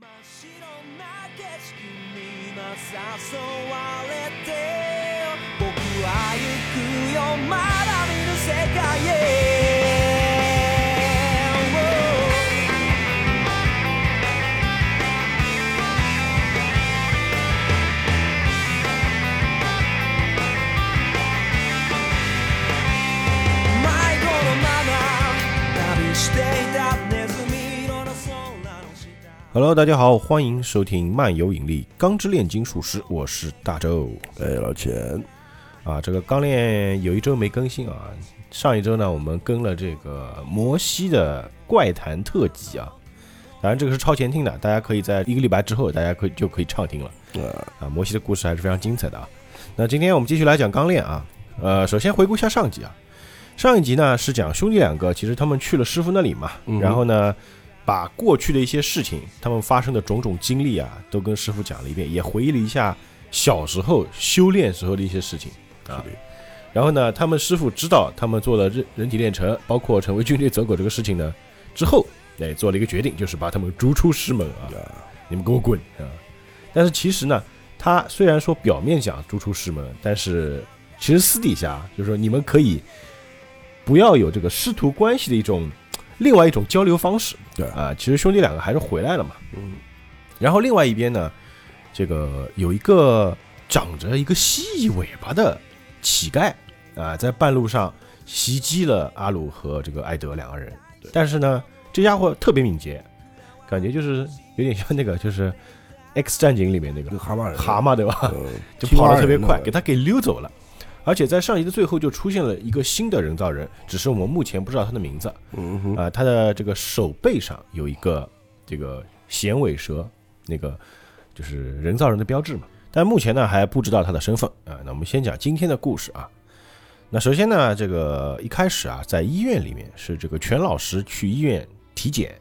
真っ白な景色に今誘われて僕は行くよ。まだ見ぬ世界へ。Hello，大家好，欢迎收听漫游引力钢之炼金术师，我是大周哎，老钱，啊。这个钢炼有一周没更新啊，上一周呢我们更了这个摩西的怪谈特辑啊，当然这个是超前听的，大家可以在一个礼拜之后，大家可以就可以畅听了呃，啊。摩西的故事还是非常精彩的啊。那今天我们继续来讲钢炼啊，呃，首先回顾一下上集啊，上一集呢是讲兄弟两个，其实他们去了师傅那里嘛，然后呢。把过去的一些事情，他们发生的种种经历啊，都跟师傅讲了一遍，也回忆了一下小时候修炼时候的一些事情啊。然后呢，他们师傅知道他们做了人人体炼成，包括成为军队走狗这个事情呢，之后，哎，做了一个决定，就是把他们逐出师门啊，你们给我滚啊！但是其实呢，他虽然说表面讲逐出师门，但是其实私底下就是说你们可以不要有这个师徒关系的一种另外一种交流方式。对啊，其实兄弟两个还是回来了嘛。嗯，然后另外一边呢，这个有一个长着一个蜥蜴尾巴的乞丐啊，在半路上袭击了阿鲁和这个艾德两个人。但是呢，这家伙特别敏捷，感觉就是有点像那个就是《X 战警》里面那个蛤蟆人，蛤蟆对吧？呃，就跑得特别快，给他给溜走了。而且在上集的最后就出现了一个新的人造人，只是我们目前不知道他的名字。嗯哼，啊、他的这个手背上有一个这个衔尾蛇，那个就是人造人的标志嘛。但目前呢还不知道他的身份啊、那我们先讲今天的故事啊。那首先呢，这个一开始啊，在医院里面是这个全老师去医院体检，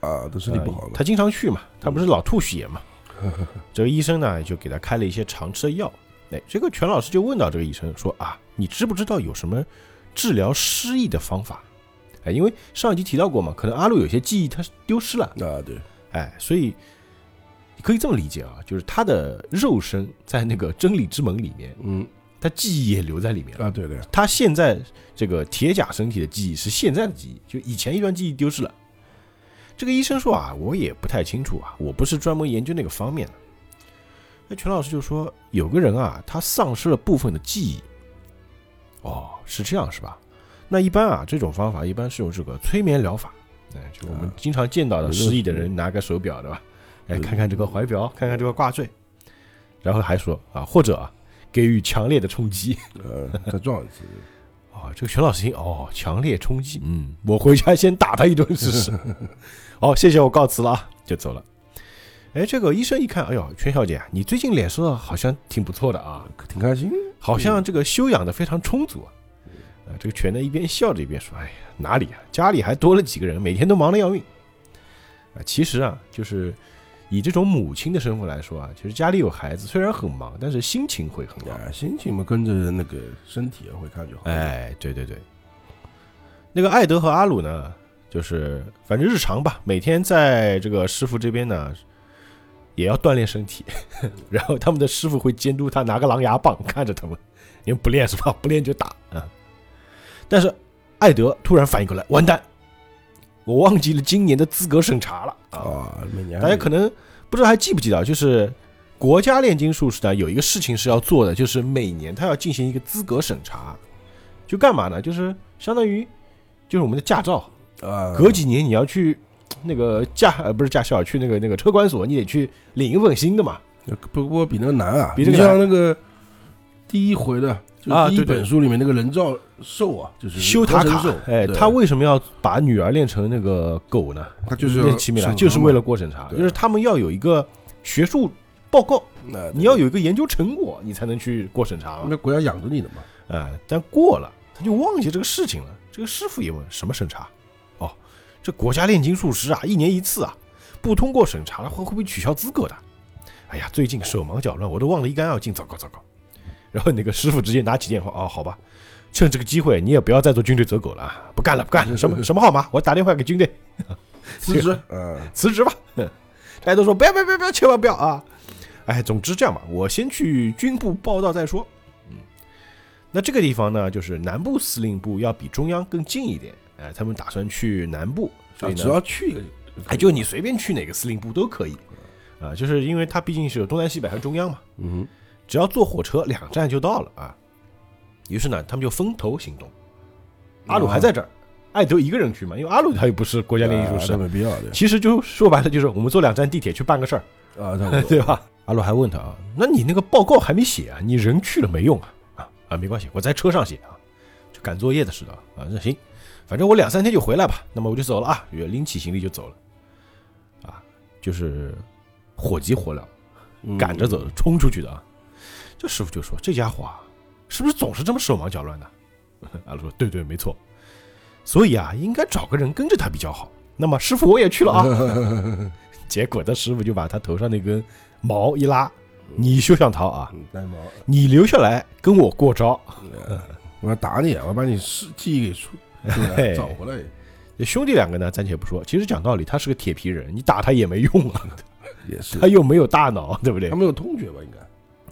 啊，都身体不好了，呃他经常去嘛，他不是老吐血嘛。这个医生呢就给他开了一些常吃的药。哎，这个全老师就问到这个医生说啊，你知不知道有什么治疗失忆的方法？哎，因为上一集提到过嘛，可能阿路有些记忆他丢失了，啊，对，哎，所以你可以这么理解啊，就是他的肉身在那个真理之门里面，嗯，他记忆也留在里面了。啊，对对，他现在这个铁甲身体的记忆是现在的记忆，就以前一段记忆丢失了。这个医生说啊，我也不太清楚啊，我不是专门研究那个方面的。那全老师就说，有个人啊，他丧失了部分的记忆。哦，是这样是吧？那一般啊，这种方法一般是用这个催眠疗法，哎，就我们啊经常见到的失忆的人拿个手表，对吧？哎，看看这个怀表，看看这个挂坠，然后还说啊，或者啊，给予强烈的冲击。呃，再撞一次，哦，这个全老师听哦，强烈冲击，嗯，我回家先打他一顿试试。好，谢谢，我告辞了啊，就走了。哎，这个医生一看，哎呦，全小姐，你最近脸色好像挺不错的啊，挺开心，好像这个修养的非常充足啊。啊，这个全呢一边笑着一边说：“哎呀，哪里啊，家里还多了几个人，每天都忙得要命。”啊，其实啊，就是以这种母亲的身份来说啊，其实家里有孩子，虽然很忙，但是心情会很好。啊，心情嘛跟着那个身体会看就好，，哎，对对对，那个艾德和阿鲁呢，就是反正日常吧，每天在这个师傅这边呢，也要锻炼身体，然后他们的师傅会监督他拿个狼牙棒 看着他们，你们不练是吧？不练就打啊。但是艾德突然反应过来，完蛋，我忘记了今年的资格审查了啊！啊，每年大家可能不知道还记不记得，就是国家炼金术士呢有一个事情是要做的，就是每年他要进行一个资格审查，就干嘛呢？就是相当于就是我们的驾照，啊，隔几年你要去那个驾呃不是驾校，去那个那个车管所，你得去领一份新的嘛。不过比那个难啊，比这个你像那个第一回的，就第一本书里面那个人造兽啊，就是修塔卡哎，他为什么要把女儿练成那个狗呢？他就是要练奇米兰，就是为了过审查，就是他们要有一个学术报告，那你要有一个研究成果，你才能去过审查嘛。那国家养着你的嘛，哎，但过了他就忘记这个事情了。这个师傅也问什么审查？哦，这国家炼金术师啊，一年一次啊，不通过审查了会会不会取消资格的？哎呀，最近手忙脚乱，我都忘了一干二净，糟糕糟糕。然后那个师傅直接拿起电话，哦，好吧，趁这个机会，你也不要再做军队走狗了啊，不干了不干了，什么什么号码？我打电话给军队辞职，嗯，辞职吧。大家都说不要不要不要不要，千万不要啊！哎，总之这样吧，我先去军部报道再说。嗯，那这个地方呢，就是南部司令部要比中央更近一点。哎，他们打算去南部，所以呢只，要去哎，就你随便去哪个司令部都可以。啊，就是因为它毕竟是有东南西北和中央嘛，嗯只要坐火车两站就到了啊。于是呢，他们就分头行动。阿鲁还在这儿，艾德一个人去嘛，因为阿鲁他又不是国家哼，练艺术生，啊没必要的其实就说白了就是我们坐两站地铁去办个事儿，啊，对吧？阿鲁还问他啊，那你那个报告还没写啊？你人去了没用啊？啊啊，没关系，我在车上写啊，就赶作业的似的啊。那行，反正我两三天就回来吧。那么我就走了啊，就拎起行李就走了，啊，就是火急火燎，嗯赶着走，冲出去的啊。这师傅就说：“这家伙啊，是不是总是这么手忙脚乱的？” 阿鲁说：“对对，没错。所以啊，应该找个人跟着他比较好。那么师傅我也去了啊。结果他师傅就把他头上那根毛一拉：“你休想逃啊！你留下来跟我过招。我要打你，我要把你事记忆给出出来嘿找回来，”兄弟两个呢，暂且不说。其实讲道理，他是个铁皮人，你打他也没用啊，也是他，又没有大脑，对不对他？没有痛觉吧？应该，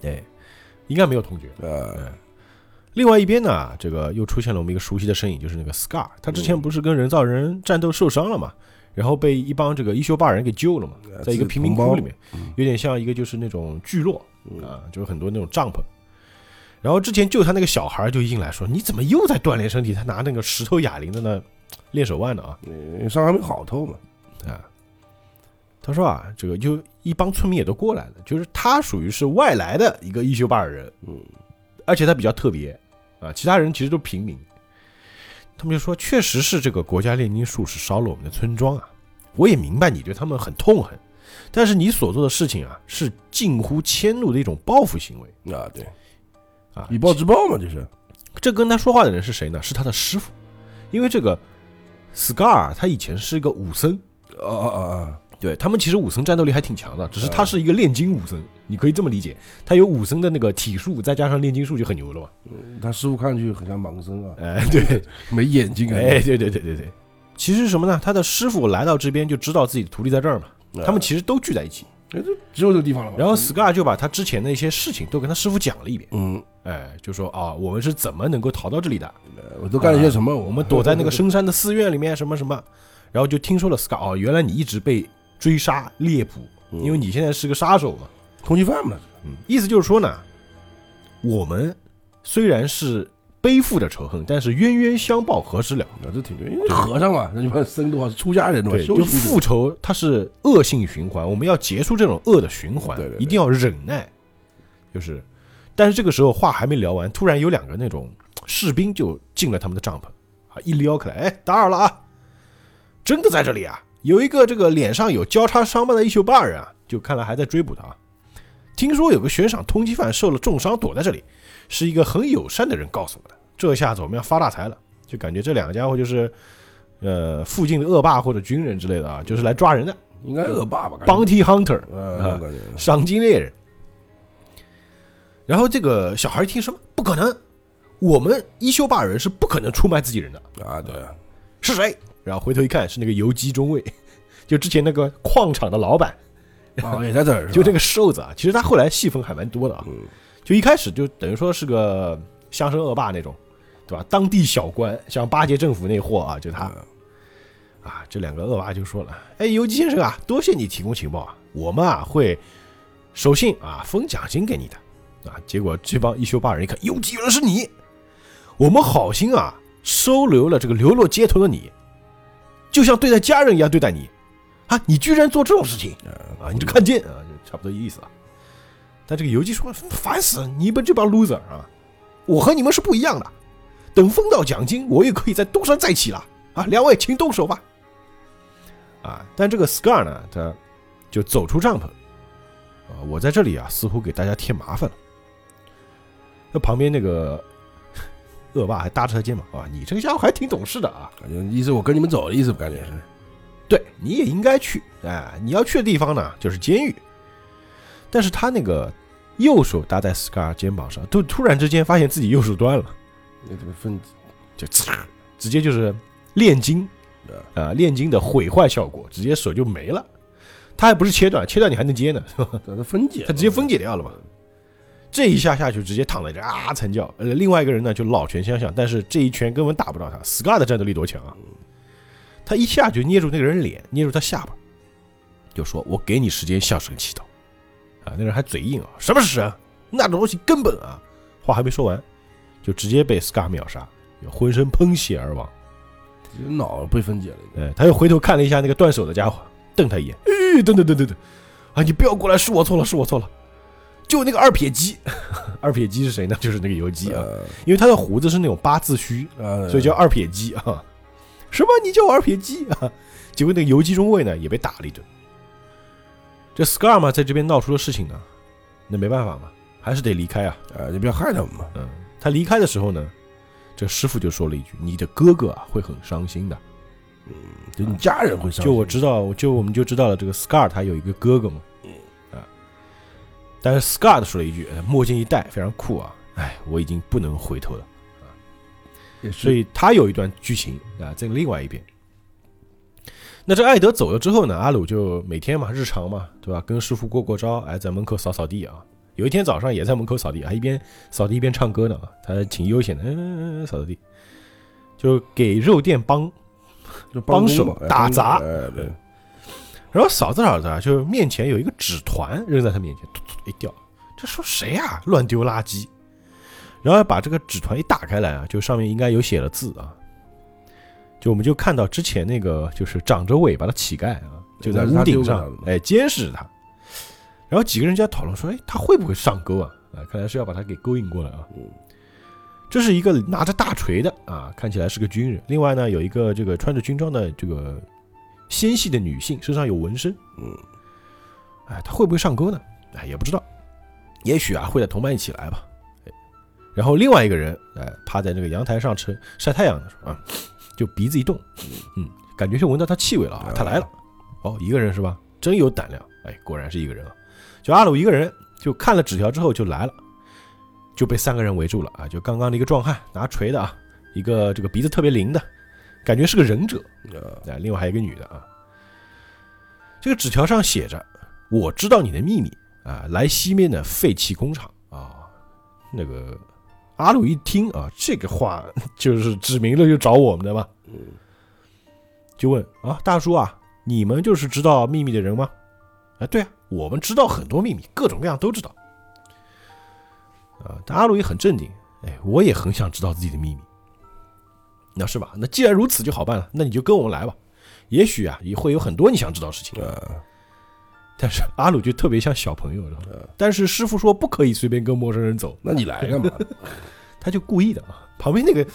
对，应该没有痛觉。呃，另外一边呢，这个又出现了我们一个熟悉的身影，就是那个 Scar。他之前不是跟人造人战斗受伤了嘛，然后被一帮这个伊修巴人给救了嘛，呃在一个贫民窟里面，嗯有点像一个就是那种聚落嗯啊，就是很多那种帐篷。然后之前救他那个小孩就一进来说：“你怎么又在锻炼身体？”他拿那个石头哑铃在那练手腕的啊。嗯伤还没好透嘛，啊！他说啊，这个就一帮村民也都过来了，就是他属于是外来的一个伊修巴尔人，嗯，而且他比较特别啊，其他人其实都平民。他们就说，确实是这个国家炼金术士烧了我们的村庄啊，我也明白你对他们很痛恨，但是你所做的事情啊，是近乎迁怒的一种报复行为。啊，对，啊。以暴制暴嘛，就是，这跟他说话的人是谁呢？是他的师傅，因为这个 Scar 他以前是一个武僧，啊啊啊啊，对他们其实武僧战斗力还挺强的，只是他是一个炼金武僧，你可以这么理解，他有武僧的那个体术，再加上炼金术就很牛了嘛。嗯他师傅看上去很像盲僧啊，哎，对，没眼睛啊，哎，对对对对对。其实什么呢？他的师傅来到这边就知道自己的徒弟在这儿嘛，啊他们其实都聚在一起。哎这只有这个地方了嘛，然后 Scar 就把他之前的一些事情都跟他师傅讲了一遍，嗯，哎，就说啊，我们是怎么能够逃到这里的？呃我都干了些什么？我们躲在那个 深山的寺院里面，什么什么，然后就听说了 Scar 哦，原来你一直被追杀猎捕，嗯。因为你现在是个杀手嘛。通缉犯嘛，嗯，意思就是说呢，我们虽然是背负着仇恨，但是冤冤相报何时了？啊，这挺对，因为和尚嘛，那你们僧多话是出家人的嘛，对，就复仇它是恶性循环，我们要结束这种恶的循环，对对对一定要忍耐。就是，但是这个时候话还没聊完，突然有两个那种士兵就进了他们的帐篷啊，一撩开来，哎，打扰了啊，真的在这里啊，有一个这个脸上有交叉伤疤的一休巴人啊，就看来还在追捕他啊。听说有个悬赏通缉犯受了重伤，躲在这里，是一个很友善的人告诉我的。这下子我们要发大财了，就感觉这两个家伙就是，呃，附近的恶霸或者军人之类的啊，就是来抓人的应该恶霸吧，bounty hunter，赏金猎人。然后这个小孩一听什么不可能，我们伊修巴人是不可能出卖自己人的，啊，对啊，是谁？然后回头一看，是那个游击中尉，就之前那个矿场的老板，啊，也在这儿，就这个，瘦子啊。其实他后来戏份还蛮多的啊，嗯，就一开始就等于说是个乡绅恶霸那种，对吧？当地小官，像巴结政府那货啊，就他。嗯啊，这两个恶霸就说了：“哎，游击先生啊，多谢你提供情报啊，我们啊会守信啊，封奖金给你的。”啊，结果这帮一休八人一看，游击原来是你，我们好心啊收留了这个流落街头的你，就像对待家人一样对待你，啊，你居然做这种事情啊，你这看见啊，就差不多意思啊。但这个游击说：“烦死，你们这帮 loser 啊，我和你们是不一样的，等分到奖金，我也可以再东山再起了啊，两位请动手吧。”啊，但这个 Scar 呢，他就走出帐篷，啊，我在这里啊，似乎给大家添麻烦了。那旁边那个恶霸还搭着他肩膀啊，你这个家伙还挺懂事的啊，感觉意思我跟你们走的意思，感觉是，对，你也应该去，哎，你要去的地方呢就是监狱。但是他那个右手搭在 Scar 肩膀上，突突然之间发现自己右手断了，那这个分就呲直接就是炼金，啊、炼金的毁坏效果，直接手就没了。他还不是切断，切断你还能接呢，是吧？它分解，他直接分解掉了嘛。这一下下去，直接躺在这啊惨叫。呃，另外一个人呢就老拳相向，但是这一拳根本打不到他。Scar 的战斗力多强啊！他一下就捏住那个人脸，捏住他下巴，就说：“我给你时间向神祈祷。”啊，那人还嘴硬啊，什么是神？那种东西根本啊！话还没说完，就直接被 Scar 秒杀，浑身喷血而亡。脑被分解了。哎，他又回头看了一下那个断手的家伙，瞪他一眼。哎，等等等等等，啊，你不要过来，是我错了，是我错了。就那个二撇鸡，二撇鸡是谁呢？就是那个游击啊，呃因为他的胡子是那种八字须，啊，所以叫二撇鸡啊。什么？你叫我二撇鸡啊？结果那个游击中尉呢也被打了一顿。这 Scar 嘛，在这边闹出了事情呢，那没办法嘛，还是得离开啊。啊，你不要害他们嘛。嗯，他离开的时候呢，这师傅就说了一句：“你的哥哥啊会很伤心的。”嗯就你家人会伤心。就我知道，就我们就知道了，这个 Scar 他有一个哥哥嘛，嗯啊，但是 Scar 说了一句，呃墨镜一戴非常酷啊，哎，我已经不能回头了，所以他有一段剧情啊，在另外一边。那这艾德走了之后呢，阿鲁就每天嘛，日常嘛，对吧？跟师傅过过招，哎，在门口扫扫地啊。有一天早上也在门口扫地，还一边扫地一边唱歌呢啊，他挺悠闲的，嗯，扫扫地，就给肉店帮就帮手打杂然后扫着扫着啊，就面前有一个纸团扔在他面前，突突一掉，这说谁呀、乱丢垃圾。然后把这个纸团一打开来啊，就上面应该有写了字啊，就我们就看到之前那个就是长着尾巴的乞丐啊，就在屋顶上哎监视着他。然后几个人就在讨论说，哎，他会不会上钩啊？啊，看来是要把他给勾引过来啊。嗯这是一个拿着大锤的啊，看起来是个军人。另外呢，有一个这个穿着军装的这个纤细的女性，身上有纹身。嗯，哎，他会不会上钩呢？哎，也不知道。也许啊，会在同伴一起来吧。哎，然后另外一个人，哎，趴在那个阳台上吃晒太阳的时候啊，就鼻子一动，嗯，感觉就闻到他气味了啊，他来了。哦，一个人是吧？真有胆量。哎，果然是一个人啊。就阿鲁一个人，就看了纸条之后就来了，就被三个人围住了啊。就刚刚的一个壮汉拿锤的啊，一个这个鼻子特别灵的，感觉是个忍者。啊啊，另外还有一个女的啊。这个纸条上写着：“我知道你的秘密啊，来西面的废弃工厂啊。”那个阿鲁一听啊，这个话就是指明了就找我们的嘛，嗯就问啊，大叔啊，你们就是知道秘密的人吗？啊，对啊，我们知道很多秘密，各种各样都知道。啊，但阿鲁也很镇定，哎，我也很想知道自己的秘密。那是吧？那既然如此就好办了，那你就跟我们来吧。也许啊，也会有很多你想知道的事情。啊，但是 阿鲁就特别像小朋友？但是师傅说不可以随便跟陌生人走，那你来干嘛？他就故意的啊。旁边那个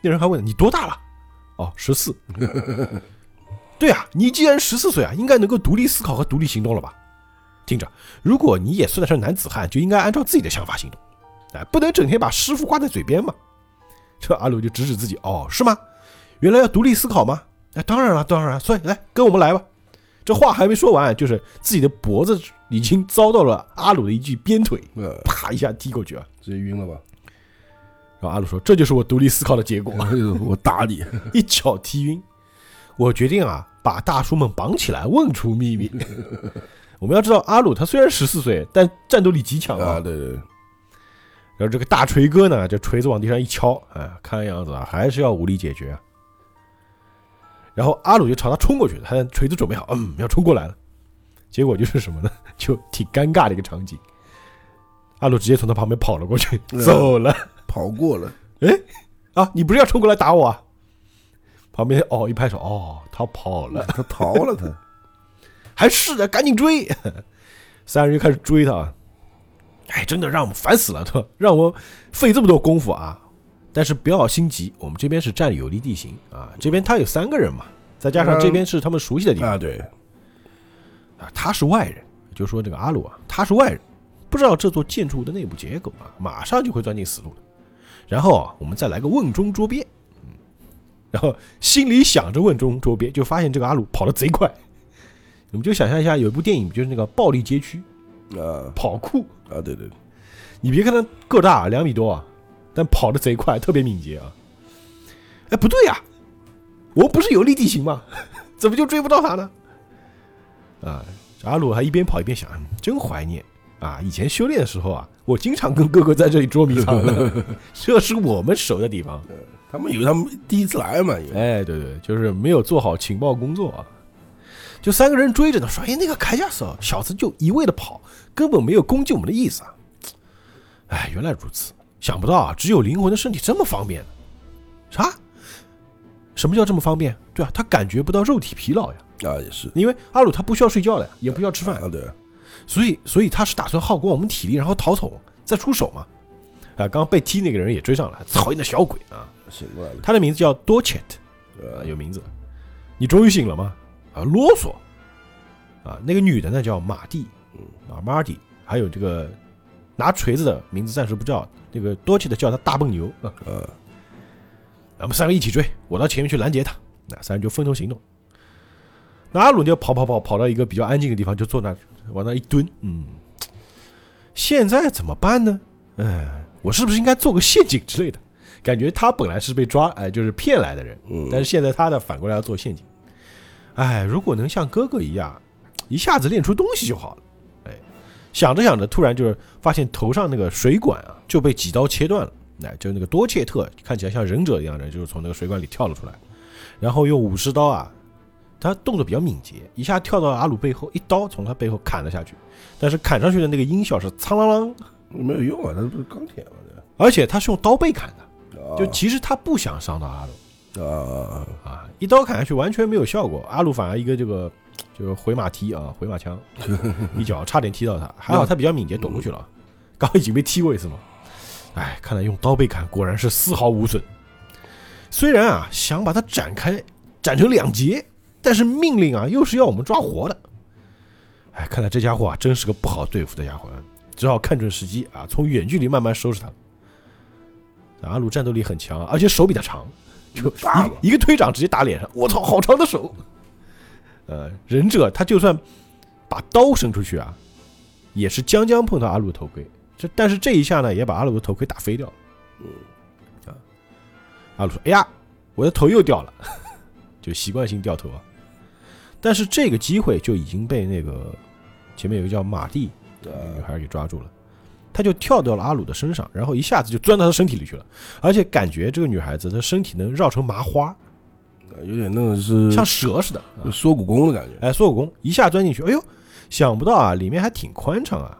那人还问你多大了？哦，十四。对啊，你既然十四岁啊，应该能够独立思考和独立行动了吧？听着，如果你也算得上男子汉，就应该按照自己的想法行动，哎，不能整天把师傅挂在嘴边嘛。这阿鲁就指指自己，哦，是吗？原来要独立思考吗？哎，当然了，当然了，所以来跟我们来吧。这话还没说完，就是自己的脖子已经遭到了阿鲁的一记鞭腿，呃，啪一下踢过去啊。直接晕了吧？然后阿鲁说：“这就是我独立思考的结果。”我打你！一脚踢晕。我决定啊，把大叔们绑起来，问出秘密。我们要知道，阿鲁他虽然十四岁，但战斗力极强啊，啊。对对，然后这个大锤哥呢，这锤子往地上一敲，哎，看样子啊，还是要武力解决啊。然后阿鲁就朝他冲过去，他的锤子准备好，嗯，要冲过来了。结果就是什么呢？就挺尴尬的一个场景。阿鲁直接从他旁边跑了过去，嗯走了。跑过了，哎啊，你不是要冲过来打我啊？旁边哦一拍手，哦，他跑了。他逃了，他 还是的，赶紧追！三人就开始追他，啊哎，真的让我们烦死了，对吧？让我费这么多功夫啊！但是不要心急，我们这边是占有利地形啊，这边他有三个人嘛，再加上这边是他们熟悉的地方。啊，对，啊，他是外人，就说这个阿鲁啊，他是外人，不知道这座建筑物的内部结构啊，马上就会钻进死路的。然后啊，我们再来个瓮中捉鳖，嗯，然后心里想着瓮中捉鳖，就发现这个阿鲁跑得贼快。你们就想象一下，有一部电影就是那个《暴力街区》啊。跑酷，啊，对对，你别看他个大两米多啊，但跑得贼快，特别敏捷啊。哎，不对呀、我不是有利地形吗？怎么就追不到他呢？啊，阿鲁还一边跑一边想，嗯真怀念啊！以前修炼的时候啊，我经常跟哥哥在这里捉迷藏的，这是我们熟的地方。他们以为他们第一次来嘛，哎，对对，就是没有做好情报工作啊。就三个人追着呢，说：“哎，那个铠甲手小子就一味的跑，根本没有攻击我们的意思啊！”哎，原来如此，想不到啊，只有灵魂的身体这么方便呢。啥？什么叫这么方便？对啊，他感觉不到肉体疲劳呀，啊也是因为阿鲁他不需要睡觉的呀，也不需要吃饭，啊，对，所以所以他是打算耗光我们体力，然后逃走再出手嘛。啊，刚刚被踢那个人也追上来，讨厌的小鬼啊！醒过来了，他的名字叫多切特。呃，有名字。你终于醒了吗？啊，啰嗦。啊，那个女的呢叫马蒂，啊，Marty，还有这个拿锤子的名字暂时不叫，那个多奇的叫他大笨牛。啊，呃，咱们三个一起追，我到前面去拦截他。那三人就分头行动。那阿鲁就跑跑跑跑到一个比较安静的地方，就坐那往那一蹲。嗯，现在怎么办呢？嗯，我是不是应该做个陷阱之类的？感觉他本来是被抓，哎，就是骗来的人，嗯，但是现在他呢反过来要做陷阱。哎，如果能像哥哥一样，一下子练出东西就好了。哎，想着想着，突然就是发现头上那个水管啊就被几刀切断了。哎，就那个多切特看起来像忍者一样的，就是从那个水管里跳了出来，然后用武士刀啊，他动作比较敏捷，一下跳到阿鲁背后，一刀从他背后砍了下去。但是砍上去的那个音效是苍啷啷，没有用啊，那不是钢铁吗，而且他是用刀背砍的，就其实他不想伤到阿鲁。啊，啊，一刀砍下去完全没有效果，阿鲁反而一个这个就是回马踢啊，回马枪，一脚差点踢到他，还好他比较敏捷躲过去了，刚刚已经被踢过一次嘛。哎，看来用刀背砍果然是丝毫无损。虽然啊想把它展开，斩成两截，但是命令啊又是要我们抓活的。哎，看来这家伙啊真是个不好对付的家伙，只好看准时机啊，从远距离慢慢收拾他。阿鲁战斗力很强，而且手比他长，就一一个推掌直接打脸上，我操，好长的手！呃，忍者他就算把刀伸出去啊，也是将将碰到阿鲁的头盔。这但是这一下呢，也把阿鲁的头盔打飞掉了。嗯啊，阿鲁说：“哎呀，我的头又掉了，就习惯性掉头啊。”但是这个机会就已经被那个前面有个叫马蒂的女孩给抓住了，她就跳到了阿鲁的身上，然后一下子就钻到他身体里去了，而且感觉这个女孩子的身体能绕成麻花，有点那个是像蛇似的。啊缩骨功的感觉，哎，缩骨功一下钻进去，哎呦，想不到啊，里面还挺宽敞啊。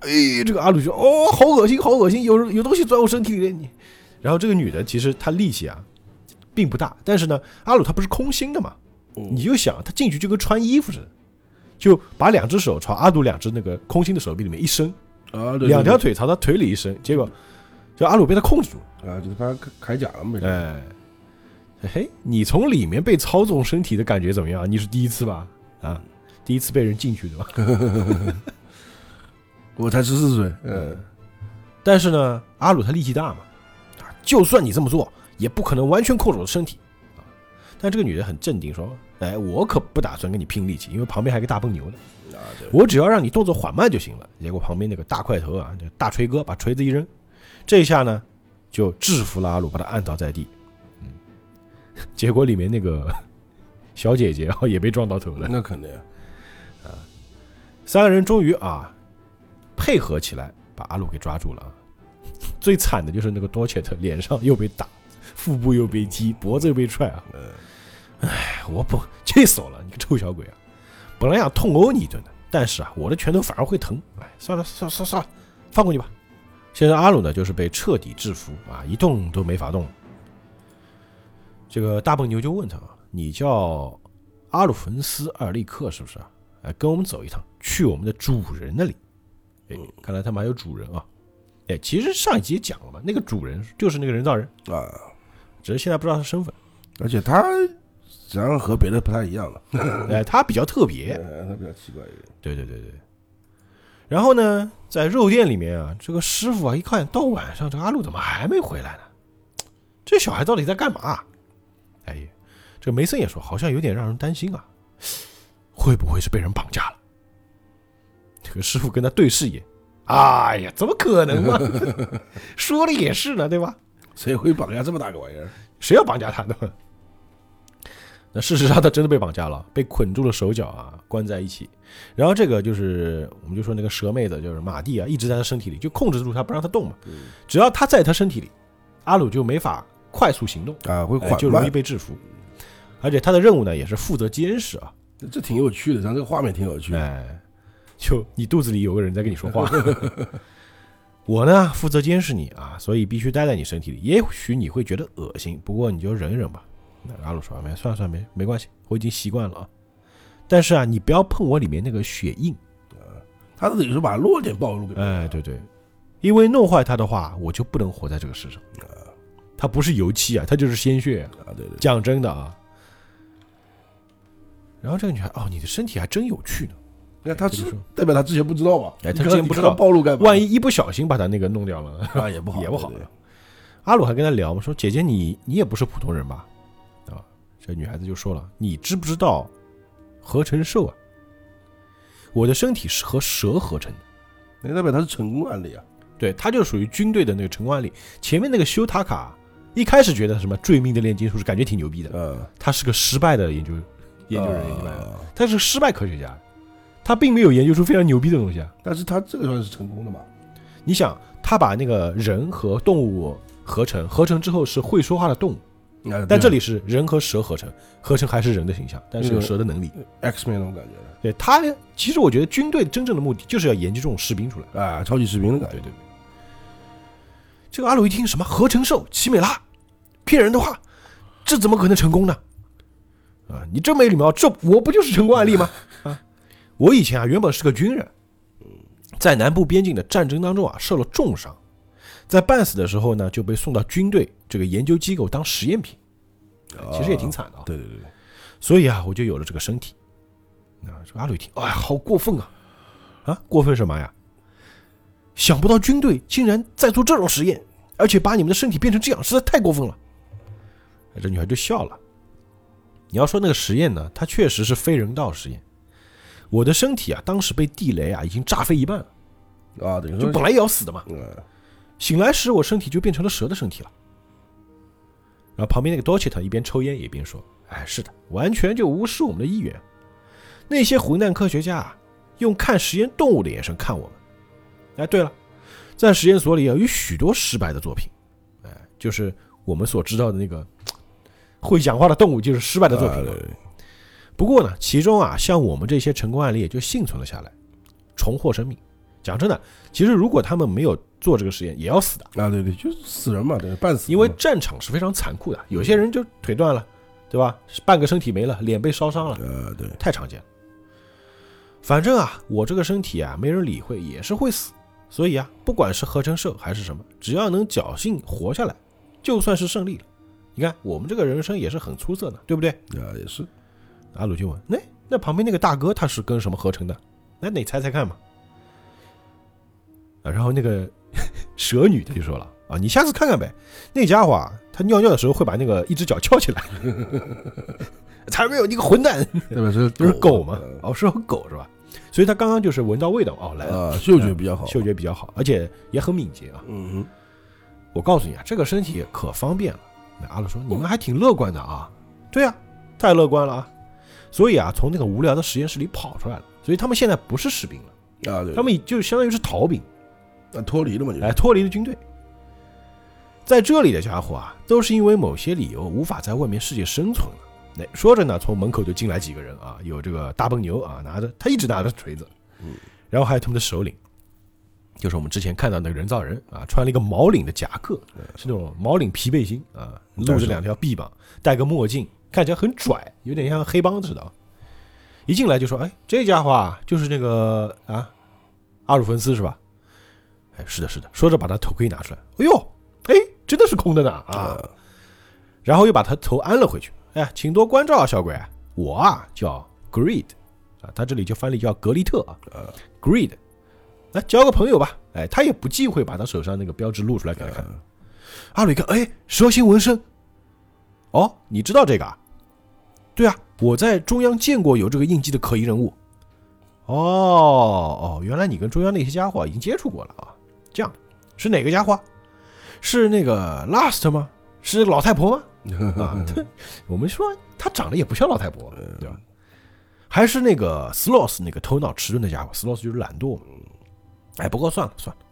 哎，这个阿鲁就哦，好恶心，好恶心，有有东西钻我身体里你。然后这个女的其实她力气啊并不大，但是呢，阿鲁他不是空心的嘛，嗯你就想他进去就跟穿衣服似的，就把两只手朝阿鲁两只那个空心的手臂里面一伸，啊，对两条腿朝他腿里一伸，结果就阿鲁被他控制住了。啊，就是他铠甲了嘛，哎，嘿，你从里面被操纵身体的感觉怎么样？你是第一次吧？啊，第一次被人进去对吧？我才十四岁，嗯，但是呢，阿鲁他力气大嘛，啊，就算你这么做，也不可能完全控制我的身体啊。但这个女的很镇定，说：“哎，我可不打算跟你拼力气，因为旁边还有个大笨牛呢，啊，对，我只要让你动作缓慢就行了。”结果旁边那个大块头啊，这大锤哥把锤子一扔，这一下呢，就制服了阿鲁，把他按倒在地。嗯，结果里面那个 小姐姐啊，也被撞到头了。那肯定，三个人终于啊配合起来，把阿鲁给抓住了啊。最惨的就是那个多切特，脸上又被打，腹部又被踢，脖子又被踹啊！哎，我不气死我了！你个臭小鬼啊！本来想痛殴你一顿的，但是啊，我的拳头反而会疼。哎，算了算了算了算了，放过你吧。现在阿鲁呢，就是被彻底制服啊，一动都没法动。这个大笨牛就问他啊：“你叫阿鲁芬斯·艾尔利克是不是啊？哎，跟我们走一趟，去我们的主人那里。哎，看来他们还有主人啊。哎，其实上一集也讲了嘛，那个主人就是那个人造人，啊，只是现在不知道他身份。而且他实际上和别的不太一样了，哎，他比较特别。哎他比较奇怪一点，对对对对。然后呢，在肉店里面啊，这个师傅啊，一看到晚上，这个阿鲁怎么还没回来呢？这小孩到底在干嘛？哎，这个梅森也说，好像有点让人担心啊，会不会是被人绑架了？这个师傅跟他对视一眼，哎呀，怎么可能嘛？说的也是呢，对吧？谁会绑架这么大个玩意儿？谁要绑架他呢？那事实上他真的被绑架了，被捆住了手脚啊，关在一起。然后这个就是我们就说那个蛇妹子，就是马蒂啊，一直在他身体里，就控制住他不让他动嘛。只要他在他身体里，阿鲁就没法快速行动，啊，会哎缓慢就容易被制服。而且他的任务呢，也是负责监视啊，这挺有趣的，咱这个画面挺有趣的。哎，就你肚子里有个人在跟你说话，我呢负责监视你啊，所以必须待在你身体里。也许你会觉得恶心，不过你就忍忍吧。那阿鲁说：“没，算了算了，没没关系，我已经习惯了啊。但是啊，你不要碰我里面那个血印。他自己是把弱点暴露给，哎，对对，因为弄坏他的话，我就不能活在这个世上。它不是油漆啊，它就是鲜血啊。啊，对对，讲真的啊。然后这个女孩，哦，你的身体还真有趣呢。那他代表他之前不知道嘛？哎他之前不知道暴露干嘛？万一一不小心把他那个弄掉了，啊也不好，也不好阿鲁还跟他聊嘛，说姐姐你你也不是普通人吧？啊，这女孩子就说了，你知不知道合成兽啊？我的身体是和蛇合成的，那代表他是成功案例啊。对，他就属于军队的那个成功案例。前面那个修塔卡一开始觉得什么坠命的炼金术是感觉挺牛逼的，呃，他是个失败的研究研究人研究来的，呃他是个失败科学家，他并没有研究出非常牛逼的东西啊。但是他这个算是成功的嘛？你想，他把那个人和动物合成，合成之后是会说话的动物。啊但这里是人和蛇合成，合成还是人的形象，但是有蛇的能力。X Men 那种感觉对他，其实我觉得军队真正的目的就是要研究这种士兵出来。啊，超级士兵的感觉。对对对。这个阿鲁一听什么合成兽、奇美拉，骗人的话，这怎么可能成功呢？啊，你真没礼貌！这我不就是成功案例吗？啊，我以前啊原本是个军人，在南部边境的战争当中啊受了重伤，在半死的时候呢就被送到军队这个研究机构当实验品，哎其实也挺惨的啊。对对对对，所以啊，我就有了这个身体。啊，这个阿鲁一听，哎呀，好过分啊！啊，过分什么呀？想不到军队竟然在做这种实验，而且把你们的身体变成这样，实在太过分了。哎这女孩就笑了。你要说那个实验呢，它确实是非人道实验。我的身体啊，当时被地雷啊已经炸飞一半了，啊，等于说就本来也要死的嘛。嗯醒来时，我身体就变成了蛇的身体了。然后旁边那个 d o c h e t 一边抽烟一边说：“哎，是的，完全就无视我们的意愿。那些混蛋科学家啊，用看实验动物的眼神看我们。哎，对了，在实验所里啊，有许多失败的作品。哎，就是我们所知道的那个会讲话的动物，就是失败的作品不过呢，其中啊，像我们这些成功案例也就幸存了下来，重获生命。讲真的，其实如果他们没有做这个实验，也要死的。啊，对对，就是死人嘛，对，半死。因为战场是非常残酷的，有些人就腿断了，对吧？半个身体没了，脸被烧伤了，呃，对，太常见了。反正啊，我这个身体啊，没人理会也是会死，所以啊，不管是合成兽还是什么，只要能侥幸活下来，就算是胜利了。你看我们这个人生也是很出色的，对不对？啊也是，阿鲁就问：“那那旁边那个大哥他是跟什么合成的？那你猜猜看嘛。”啊，然后那个 蛇女她就说了：“啊，你下次看看呗，那家伙啊，他尿尿的时候会把那个一只脚翘起来。”才没有，你个混蛋！代表是就是狗嘛嗯，哦，是狗是吧？所以他刚刚就是闻到味道，哦，来了，啊，嗅觉比较好，嗅觉比较好，而且也很敏捷啊。嗯哼，我告诉你啊，这个身体可方便了。那阿鲁说：“你们还挺乐观的啊。”对啊、太乐观了啊！所以啊，从那个无聊的实验室里跑出来了。所以他们现在不是士兵了，啊对，他们就相当于是逃兵，啊脱离了嘛，就是哎，脱离了军队。在这里的家伙啊，都是因为某些理由无法在外面世界生存了。那说着呢，从门口就进来几个人啊，有这个大笨牛啊，拿着他一直拿着锤子，嗯，然后还有他们的首领，就是我们之前看到那个人造人啊，穿了一个毛领的夹克，是那种毛领皮背心啊，露着两条臂膀，戴个墨镜，看起来很拽，有点像黑帮似的啊。一进来就说：“哎，这家伙啊，就是那个啊，阿鲁芬斯是吧？”哎，是的，是的。说着把他头盔拿出来，哎呦，哎，真的是空的呢啊！然后又把他头安了回去。哎，请多关照啊，小鬼，我啊叫 Greed 啊，他这里就翻译叫格利特啊呃，Greed，来交个朋友吧。哎，他也不忌讳把他手上那个标志露出来给他看。阿鲁一看，哎，蛇形纹身，哦，你知道这个啊？对啊，我在中央见过有这个印记的可疑人物。哦哦，原来你跟中央那些家伙已经接触过了啊？这样，是哪个家伙？是那个 Last 吗？是老太婆吗？啊，他我们说他长得也不像老太婆，对吧？还是那个 sloth 那个头脑迟钝的家伙，sloth 就是懒惰嘛。哎，不过算了算了，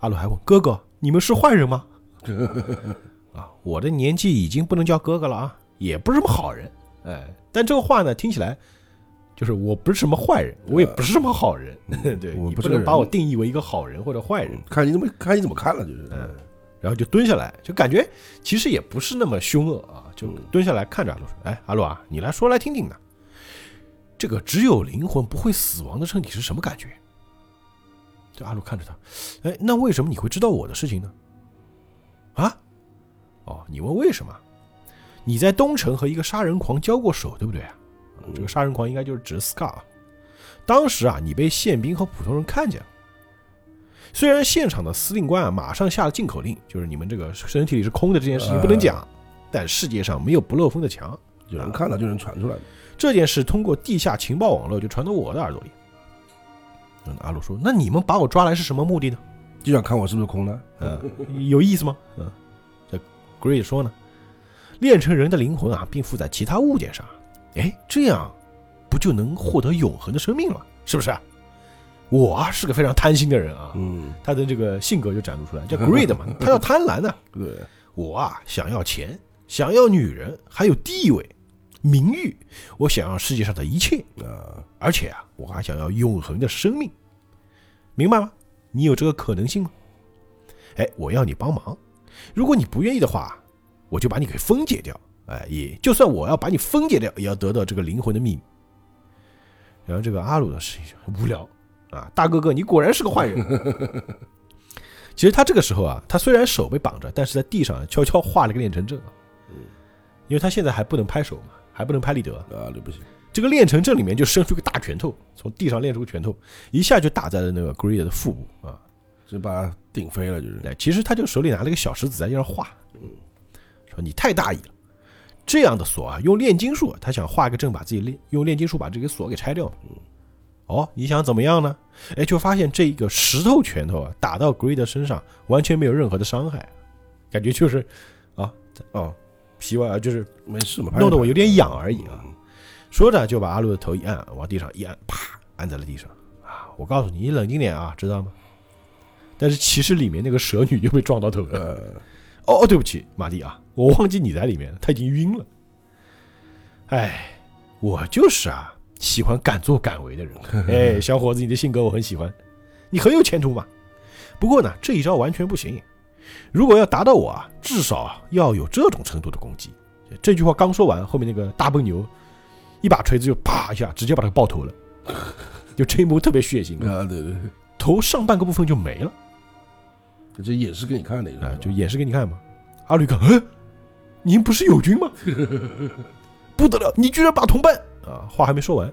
阿鲁还问哥哥：“你们是坏人吗？” 啊，我的年纪已经不能叫哥哥了啊，也不是什么好人。哎，但这个话呢，听起来就是我不是什么坏人，我也不是什么好人。对你不我不是个人能把我定义为一个好人或者坏人。看你怎么看你怎么看了，就是。嗯，然后就蹲下来，就感觉其实也不是那么凶恶啊，就蹲下来看着阿鲁说：“哎，阿鲁啊，你来说来听听呢，这个只有灵魂不会死亡的身体是什么感觉？”这阿鲁看着他，哎，那为什么你会知道我的事情呢？啊？哦，你问为什么？你在东城和一个杀人狂交过手，对不对啊？这个杀人狂应该就是指 Scar、啊。当时啊，你被宪兵和普通人看见了。虽然现场的司令官啊马上下了禁口令，就是你们这个身体里是空的这件事情不能讲，但世界上没有不漏风的墙。有人看了就能传出来的。这件事通过地下情报网络就传到我的耳朵里。嗯，阿鲁说：“那你们把我抓来是什么目的呢？就想看我是不是空的。嗯，有意思吗？嗯，这 Gray 说呢，炼成人的灵魂啊，并附在其他物件上，哎，这样不就能获得永恒的生命了？是不是？我啊是个非常贪心的人啊，嗯，他的这个性格就展露出来，叫 greed 嘛，他要贪婪的。对，我啊想要钱，想要女人，还有地位、名誉，我想要世界上的一切，呃，而且啊，我还想要永恒的生命，明白吗？你有这个可能性吗？哎，我要你帮忙，如果你不愿意的话，我就把你给分解掉。哎，也就算我要把你分解掉，也要得到这个灵魂的秘密。然后这个阿鲁的事情就无聊啊，大哥哥，你果然是个坏人。其实他这个时候啊，他虽然手被绑着，但是在地上悄悄画了个炼成阵啊，因为他现在还不能拍手嘛，还不能拍立得，啊，这不行。这个炼成阵里面就伸出个大拳头，从地上练出个拳头，一下就打在了那个 Greer 的腹部啊！就把他顶飞了，就是。哎，其实他就手里拿了个小石子在地上画，嗯说你太大意了，这样的锁啊，用炼金术，他想画一个阵，把自己炼用炼金术把这个锁给拆掉。嗯哦，你想怎么样呢？哎，就发现这一个石头拳头啊，打到 Greer 的身上完全没有任何的伤害，感觉就是啊哦，皮外啊，就是没事嘛，弄得我有点痒而已啊。说着就把阿鲁的头一按，往地上一按，啪，按在了地上。啊，我告诉你，你冷静点啊，知道吗？但是其实里面那个蛇女又被撞到头了。哦，哦，对不起，马蒂啊，我忘记你在里面了，他已经晕了。哎，我就是啊，喜欢敢作敢为的人。哎，小伙子，你的性格我很喜欢，你很有前途嘛。不过呢，这一招完全不行。如果要打到我啊，至少啊要有这种程度的攻击。这句话刚说完，后面那个大笨牛一把锤子就啪一下，直接把他爆头了，就这一幕特别血腥，啊，对对，头上半个部分就没了。对这演示给你看的，啊，就演示给你看嘛。阿吕看，嗯，您不是友军吗？不得了，你居然把同伴啊！话还没说完，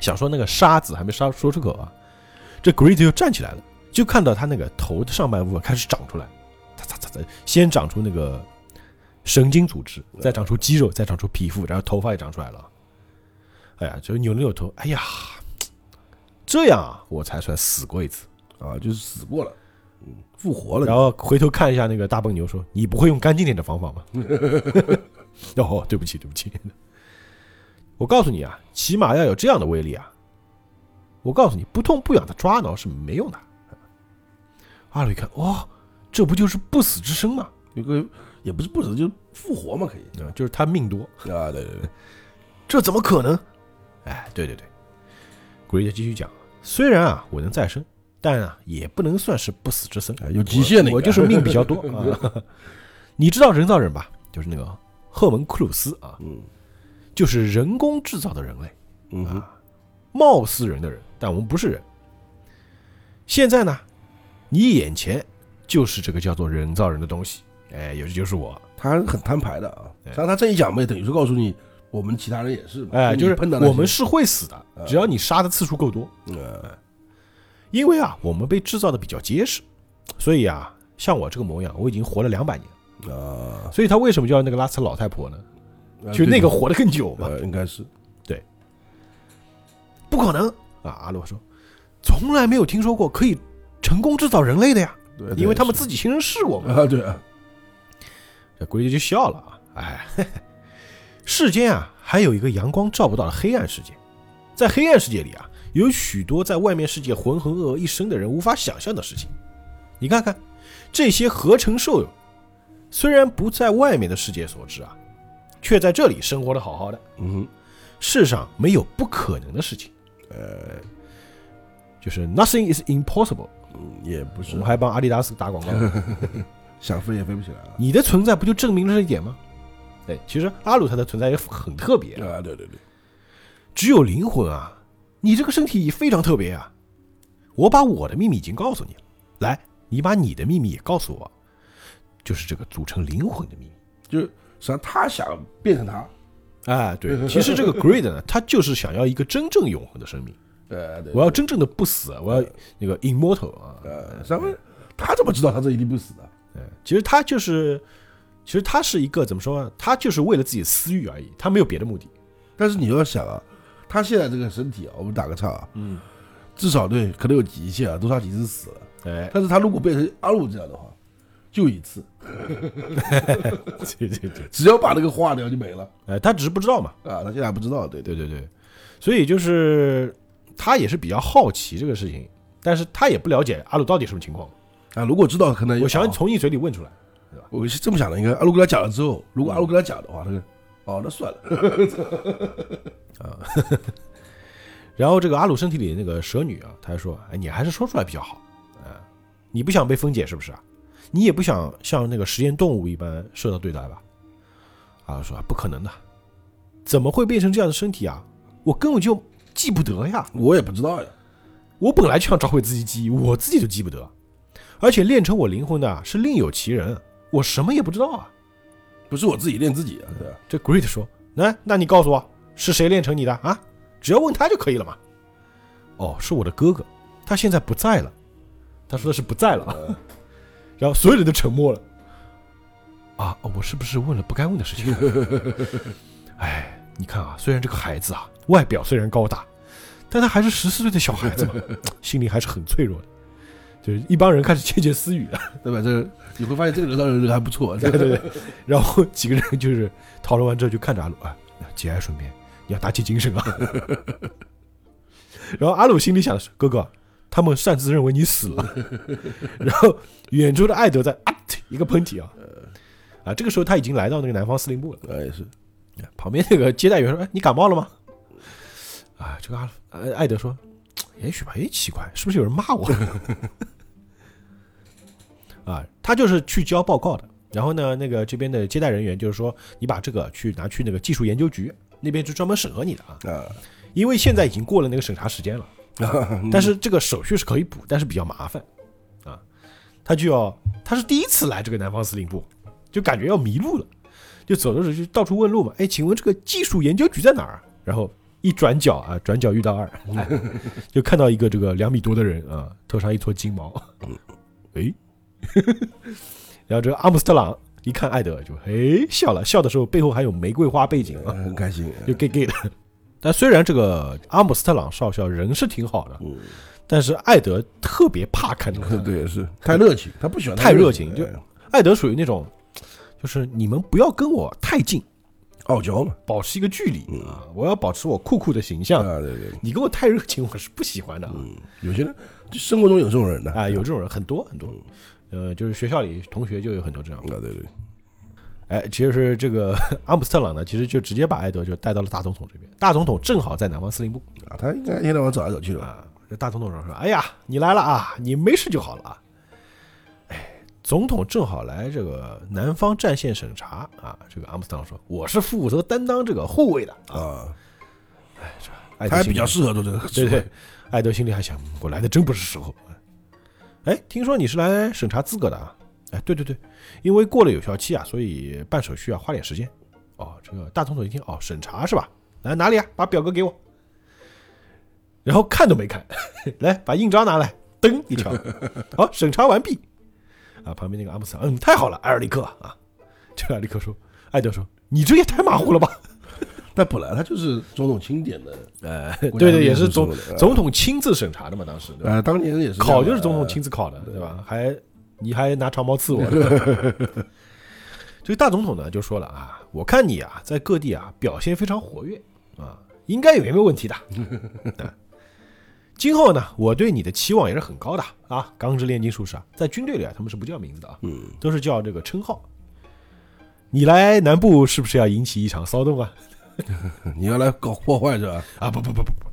想说那个沙子还没沙说出口啊，这 Great 又站起来了，就看到他那个头的上半部分开始长出来，嚓嚓嚓嚓，先长出那个神经组织，再长出肌肉，再长出皮肤，然后头发也长出来了。哎呀，就扭了扭头，哎呀，这样啊，我才算死过一次。啊，就是死过了，嗯，复活了，然后回头看一下那个大笨牛，说：“你不会用干净点的方法吗？” 哦，对不起，对不起。我告诉你啊，起码要有这样的威力啊！我告诉你，不痛不痒的抓挠是没用的。阿鲁一看，哦，这不就是不死之身吗？有个也不是不死，就是复活嘛，可以啊，就是他命多，啊，对对对，这怎么可能？哎，对对对，古瑞继续讲，虽然啊我能再生，但啊也不能算是不死之身，啊有极限的我我就是命比较多 啊。你知道人造人吧？就是那个赫门库鲁斯啊，嗯。就是人工制造的人类，嗯啊，貌似人的人，但我们不是人。现在呢，你眼前就是这个叫做人造人的东西，哎，也就是我，他很摊牌的啊，对像他这一讲嘛，等于是告诉你，我们其他人也是嘛，哎，就是我们是会死的，呃只要你杀的次数够多。呃因为啊，我们被制造的比较结实，所以啊，像我这个模样，我已经活了两百年。啊，所以他为什么叫那个拉斯老太婆呢？啊就那个活得更久嘛？呃，应该是对不可能啊！阿洛说，从来没有听说过可以成功制造人类的呀，因为他们自己亲身试过嘛。啊，对啊，这龟就笑了啊，哎，世间啊，还有一个阳光照不到的黑暗世界，在黑暗世界里啊，有许多在外面世界浑浑噩噩一生的人无法想象的事情。你看看这些合成兽友，虽然不在外面的世界所知啊，却在这里生活的好好的。嗯世上没有不可能的事情，呃，就是 nothing is impossible。嗯也不是我们，还帮阿迪达斯打广告，想飞也飞不起来了。你的存在不就证明了这一点吗？对，其实阿鲁他的存在也很特别，啊，对对对，只有灵魂啊，你这个身体非常特别啊。我把我的秘密已经告诉你了，来，你把你的秘密也告诉我，就是这个组成灵魂的秘密。就是实际上他想变成他，哎，对，其实这个 Greed 呢，他就是想要一个真正永恒的生命，呃，对，我要真正的不死，我要那个 immortal 啊，呃，咱们他怎么知道他这一定不死的？对，其实他就是，其实他是一个怎么说呢？他就是为了自己私欲而已，他没有别的目的。但是你要想啊，他现在这个身体啊，我们打个岔啊，嗯，至少对可能有极限啊，多少几次死了。哎，但是他如果变成阿鲁这样的话，就一次，对对对，只要把那个化掉就没了哎，他只是不知道嘛。啊。他现在还不知道，对对对对对，所以就是他也是比较好奇这个事情，但是他也不了解阿鲁到底什么情况。啊，如果知道可能我想哦从你嘴里问出来。我是这么想的，应该阿鲁跟他讲了之后，如果阿鲁跟他讲的话，他就哦，那算了 啊，然后这个阿鲁身体里的那个蛇女啊，她还说：“哎，你还是说出来比较好。啊，你不想被分解是不是啊？你也不想像那个实验动物一般受到对待吧？”阿鲁说：“不可能的，怎么会变成这样的身体啊？我根本就记不得呀！我也不知道呀。我本来就想找回自己记忆，我自己都记不得，而且练成我灵魂的啊是另有其人，我什么也不知道啊。”不是我自己练自己啊，对吧？这 Great 说：“那那你告诉我，是谁练成你的啊？只要问他就可以了嘛。”哦，是我的哥哥，他现在不在了。他说的是不在了啊。然后所有人都沉默了。啊，哦我是不是问了不该问的事情？哎，你看啊，虽然这个孩子啊，外表虽然高大，但他还是十四岁的小孩子嘛，心里还是很脆弱的。就是一帮人开始窃窃私语了。对吧？这你会发现这个人倒是人还不错，对对对，然后几个人就是讨论完之后就看着阿鲁啊，节哀顺变，你要打起精神啊。然后阿鲁心里想的是，哥哥，他们擅自认为你死了。然后远处的艾德在啊一个喷嚏啊，啊，这个时候他已经来到那个南方司令部了。哎是，旁边那个接待员说：“哎，你感冒了吗？”啊，这个阿呃艾德说：“也许吧。哎，奇怪，是不是有人骂我？” 啊，他就是去交报告的。然后呢，那个这边的接待人员就是说，你把这个去拿去那个技术研究局那边，就专门审核你的啊。啊，因为现在已经过了那个审查时间了，但是这个手续是可以补，但是比较麻烦啊。他就要，他是第一次来这个南方司令部，就感觉要迷路了，就走的时候就到处问路嘛。哎，请问这个技术研究局在哪儿啊？然后一转角啊，转角遇到二，哎就看到一个这个两米多的人啊，头上一撮金毛。哎，然后这个阿姆斯特朗一看艾德就哎笑了，笑的时候背后还有玫瑰花背景啊。很开心，就 gay gay 的。但虽然这个阿姆斯特朗少校人是挺好的，嗯，但是艾德特别怕看这个。对 是太热情，他不喜欢太热情就哎艾德属于那种，就是你们不要跟我太近，傲娇嘛，保持一个距离啊，我要保持我酷酷的形象。啊对对，你跟我太热情，我是不喜欢的啊。嗯，有些人就生活中有这种人的啊，有这种人很多很多，呃，就是学校里同学就有很多这样的。啊对对，哎，其实是这个 阿姆斯特朗呢，其实就直接把艾德就带到了大总统这边。大总统正好在南方司令部，啊，他应该一天到晚走来走去的吧，啊，这大总统说：“哎呀，你来了啊，你没事就好了啊。”哎，总统正好来这个南方战线审查啊。这个阿姆斯特朗说：“我是负责担当这个护卫的啊。啊，”艾德他还比较适合做这个，对对，艾德心里还想：嗯我来的真不是时候。哎，听说你是来审查资格的啊？哎，对对对，因为过了有效期啊，所以办手续要花点时间。哦，这个大总统一听，哦，审查是吧？来哪里啊？把表格给我。然后看都没看，来把印章拿来，噔一敲，好，审查完毕。啊，旁边那个阿姆斯嗯，太好了，埃尔利克啊。这个埃尔利克说，艾德说，你这也太马虎了吧？但本来他就是总统钦点的，呃，对对，也是总总统亲自审查的嘛，当时？呃，当年也是考就是总统亲自考的，对吧？还你还拿长矛刺我，对吧这个大总统呢就说了啊，我看你啊在各地啊表现非常活跃啊，应该也没有问题的。啊今后呢，我对你的期望也是很高的啊。钢之炼金术士啊，在军队里啊，他们是不叫名字的啊，嗯，都是叫这个称号。你来南部是不是要引起一场骚动啊？你要来搞破坏是吧？啊不不不不不，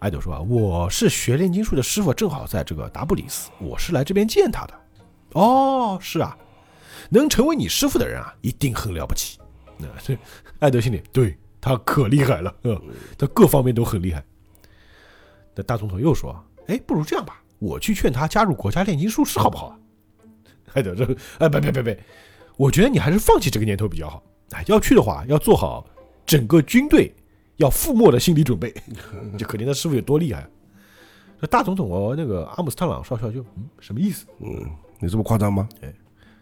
艾朵说啊，我是学炼金术的师傅，正好在这个达布里斯，我是来这边见他的。哦，是啊，能成为你师傅的人啊，一定很了不起。那、这艾德心里对他可厉害了，嗯，他各方面都很厉害。那大总统又说，哎，不如这样吧，我去劝他加入国家炼金术师，好不好啊？艾德这，哎，别别别别，我觉得你还是放弃这个念头比较好。哎，要去的话，要做好整个军队要覆没的心理准备，就可见他师傅有多厉害。这大总统哦，那个阿姆斯特朗少校就嗯什么意思？嗯，你这么夸张吗？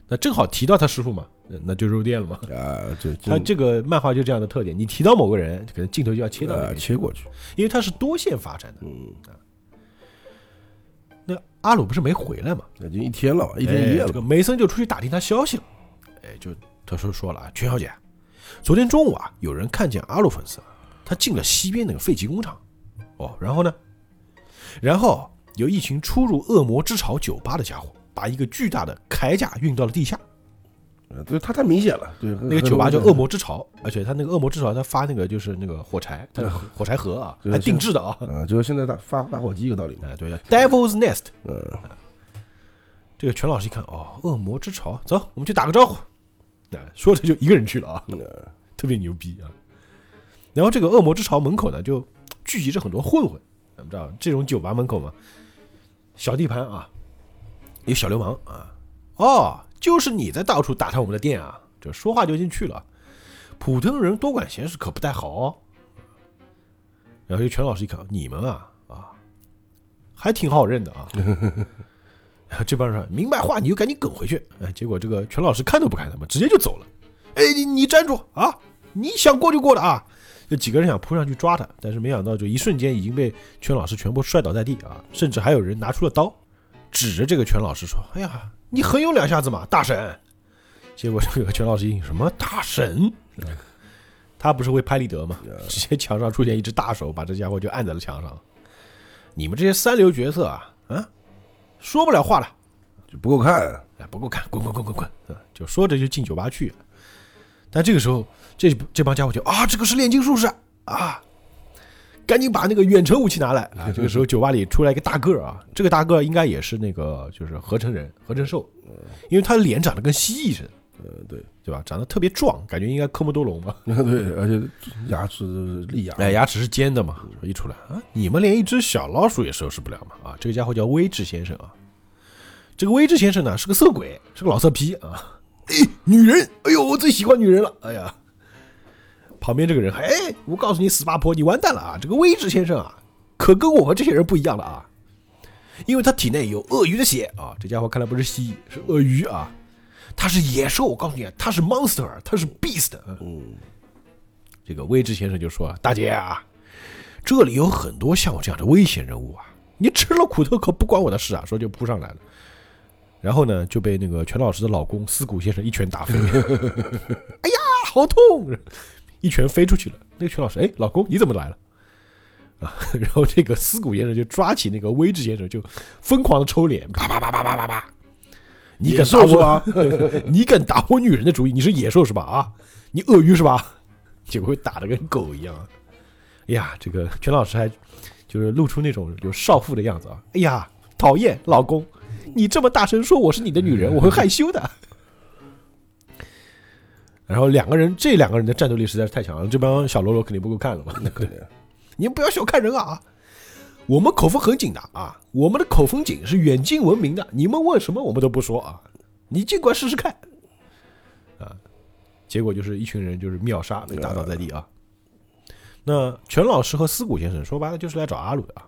那正好提到他师傅嘛，那那就入店了嘛。啊，这他这个漫画就这样的特点，你提到某个人，可能镜头就要切到啊，切过去，因为他是多线发展的。嗯，那阿鲁不是没回来嘛？那就一天了嘛，一天一夜了哎这个梅森就出去打听他消息了。哎，就他说说了啊，全小姐，昨天中午啊，有人看见阿鲁粉丝，他进了西边那个废弃工厂。哦，然后呢？然后有一群出入恶魔之巢酒吧的家伙，把一个巨大的铠甲运到了地下。呃对他太明显了，对，那个酒吧叫恶魔之巢，而且他那个恶魔之巢，他发那个就是那个火柴，他 的火柴盒啊，就是还定制的啊。啊，就是现在打发打火机一个道理嘛，哎，对的，Devil's Nest。嗯，这个全老师一看，哦，恶魔之巢，走，我们去打个招呼。哎，说着就一个人去了啊，嗯 特别牛逼啊。然后这个恶魔之巢门口呢，就聚集着很多混混，咱们知道这种酒吧门口嘛，小地盘啊，有小流氓啊。哦，就是你在到处打探我们的店啊，这说话就进去了。普通人多管闲事可不太好哦。然后这全老师一看，你们啊啊，还挺好认的啊。这帮人说明白话，你就赶紧滚回去。哎，结果这个全老师看都不看他们，直接就走了。哎，你你站住啊！你想过就过的啊！有几个人想扑上去抓他，但是没想到就一瞬间已经被全老师全部摔倒在地啊！甚至还有人拿出了刀，指着这个全老师说：“哎呀，你很有两下子嘛，大神！”结果这个全老师一听什么大神？他不是会拍立得吗？直接墙上出现一只大手，把这家伙就按在了墙上。你们这些三流角色啊，啊，说不了话了。就不够看，哎，不够看，滚滚滚滚滚！啊，就说着就进酒吧去。但这个时候，这这帮家伙就啊，这个是炼金术士啊，赶紧把那个远程武器拿来啊！这个时候酒吧里出来一个大个儿啊，这个大个儿应该也是那个就是合成人、合成兽，因为他的脸长得跟蜥蜴似的，呃，对，对吧？长得特别壮，感觉应该科莫多龙吧。对，而且牙齿利牙，哎，牙齿是尖的嘛，一出来啊，你们连一只小老鼠也收拾不了嘛！啊，这个家伙叫威志先生啊，这个威志先生呢是个色鬼，是个老色批啊。哎，女人，哎呦，我最喜欢女人了，哎呀。旁边这个人，哎，我告诉你，死八婆，你完蛋了啊！这个威志先生啊，可跟我们这些人不一样了啊，因为他体内有鳄鱼的血啊。这家伙看来不是蜥蜴，是鳄鱼啊，他是野兽。我告诉你，他是 monster，他是 beast。嗯，这个威志先生就说：“大姐啊，这里有很多像我这样的危险人物啊，你吃了苦头可不关我的事啊。”说就扑上来了，然后呢就被那个全老师的老公思谷先生一拳打飞。哎呀，好痛！一拳飞出去了。那个全老师，哎，老公你怎么来了？啊，然后这个思谷先生就抓起那个威志先生，就疯狂的抽脸，啪啪啪啪啪啪啪。你敢打我吧？你敢打我女人的主意？你是野兽是吧？啊，你鳄鱼是吧？结果被打的跟狗一样。哎呀，这个全老师还就是露出那种有少妇的样子啊！哎呀，讨厌，老公，你这么大声说我是你的女人，我会害羞的。然后两个人，这两个人的战斗力实在是太强了，这帮小喽啰肯定不够看了嘛。那肯定，你们不要小看人啊！我们口风很紧的啊，我们的口风紧是远近闻名的。你们问什么我们都不说啊，你尽管试试看。啊，结果就是一群人就是秒杀被打倒在地啊。那全老师和思古先生说白了就是来找阿鲁的啊，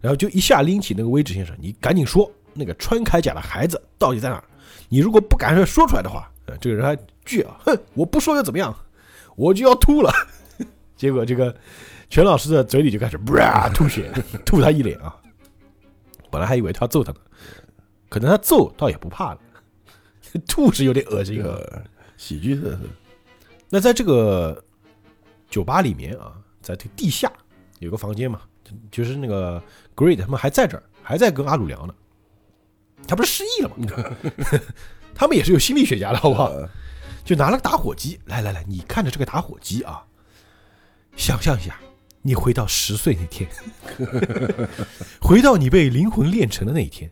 然后就一下拎起那个威志先生，你赶紧说那个穿铠甲的孩子到底在哪儿？你如果不敢说出来的话，呃，这个人还倔啊，哼，我不说又怎么样？我就要吐了。结果这个全老师的嘴里就开始哇 吐血，吐他一脸啊。本来还以为他要揍他呢，可能他揍倒也不怕了。吐是有点恶心啊。这个喜剧的那在这个酒吧里面啊，在这个地下有个房间嘛，就就是那个 Great 他们还在这儿，还在跟阿鲁聊呢。他不是失忆了吗？他们也是有心理学家的，好不好？呃就拿了个打火机，来来来，你看着这个打火机啊，想象一下，你回到十岁那天，回到你被灵魂炼成的那一天。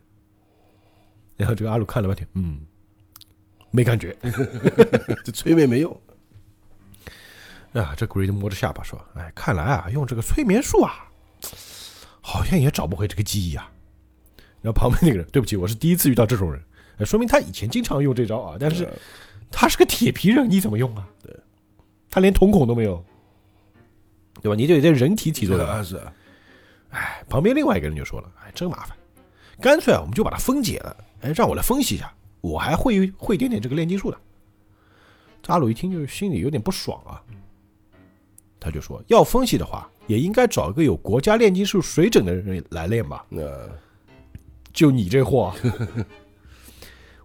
然后这个阿鲁看了半天，嗯，没感觉。这催眠没用，啊，这 Greed 摸着下巴说：“哎，看来啊，用这个催眠术啊，好像也找不回这个记忆啊。”然后旁边那个人，对不起，我是第一次遇到这种人，呃说明他以前经常用这招啊，但是呃他是个铁皮人，你怎么用啊？对，他连瞳孔都没有，对吧？你得在人体体作的。啊是啊，哎，旁边另外一个人就说了：“哎，真麻烦，干脆啊，我们就把它分解了，哎，让我来分析一下，我还会会一点点这个炼金术的。”这阿鲁一听就心里有点不爽啊，他就说：“要分析的话，也应该找一个有国家炼金术水准的人来练吧。那 就你这货啊，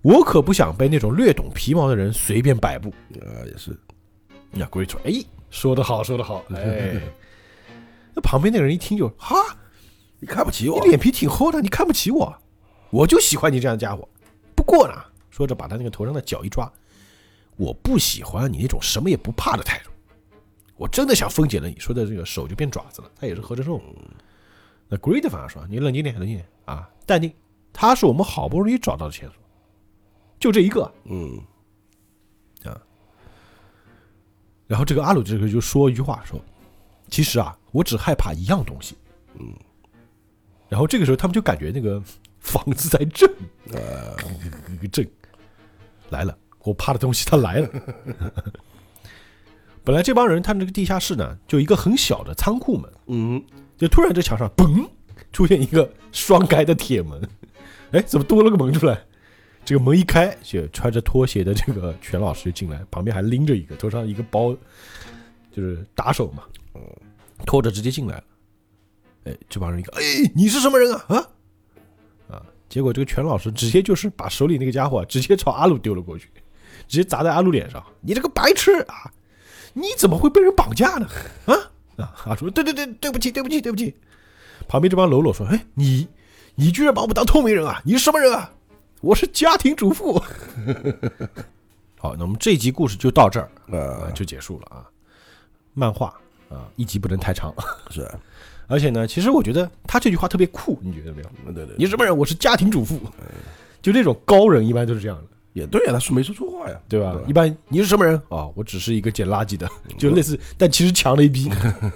我可不想被那种略懂皮毛的人随便摆布。”呃也是，那 Great 说：“哎，说得好，说得好。”哎，那旁边那个人一听就哈。你看不起我你，脸皮挺厚的，你看不起我，我就喜欢你这样的家伙。不过呢，说着把他那个头上的角一抓，我不喜欢你那种什么也不怕的态度。我真的想分解了你，说的这个手就变爪子了，他也是合成兽。那 Great 反而说：“你冷静点，冷静点啊，淡定。他是我们好不容易找到的线索，就这一个。嗯，然后这个阿鲁这个就说一句话说：“其实啊，我只害怕一样东西。”嗯。然后这个时候他们就感觉那个房子在震，呃震来了，我怕的东西它来了。本来这帮人他们这个地下室呢，就一个很小的仓库门，嗯，就突然这墙上嘣出现一个双开的铁门，哎，怎么多了个门出来？这个门一开，就穿着拖鞋的这个全老师就进来，旁边还拎着一个，头上一个包，就是打手嘛，拖着直接进来了。哎，这帮人一看，哎，你是什么人啊？啊啊！结果这个全老师直接就是把手里那个家伙啊直接朝阿鲁丢了过去，直接砸在阿鲁脸上。你这个白痴啊！你怎么会被人绑架呢？啊啊！阿鲁说：“对对对，对不起，对不起，对不起。”旁边这帮喽啰说：“哎，你你居然把我们当透明人啊？你是什么人啊？我是家庭主妇。”好，那我们这一集故事就到这儿啊，啊就结束了啊。漫画啊，一集不能太长。是啊，而且呢，其实我觉得他这句话特别酷，你觉得没有？对对，你什么人？我是家庭主妇。就这种高人一般都是这样的，也对啊，他说没说错话呀，对吧？一般你是什么人啊？我只是一个捡垃圾的，就类似，但其实强了一逼。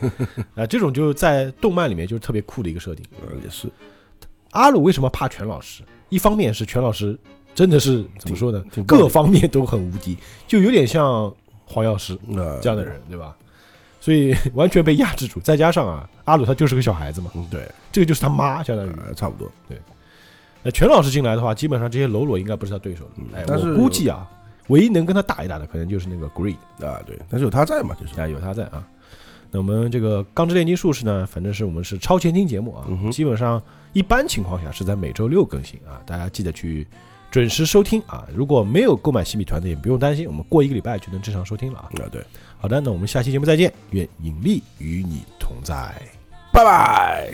啊，这种就在动漫里面就是特别酷的一个设定。呃也是，阿鲁为什么怕全老师？一方面是全老师真的是怎么说呢各方面都很无敌，就有点像黄药师呃这样的人，对吧？所以完全被压制住。再加上啊，阿鲁他就是个小孩子嘛，嗯对，这个就是他妈，相当于。呃差不多，对那全老师进来的话，基本上这些喽啰应该不是他对手的。哎，但是我估计啊，唯一能跟他打一打的，可能就是那个 Greed。啊对，但是有他在嘛，就是啊，有他在啊。那我们这个《钢之炼金术士》呢，反正是我们是超前听节目啊，基本上一般情况下是在每周六更新啊，大家记得去准时收听啊。如果没有购买新米团的，也不用担心，我们过一个礼拜就能正常收听了啊。啊对，好的，那我们下期节目再见，愿引力与你同在。拜拜。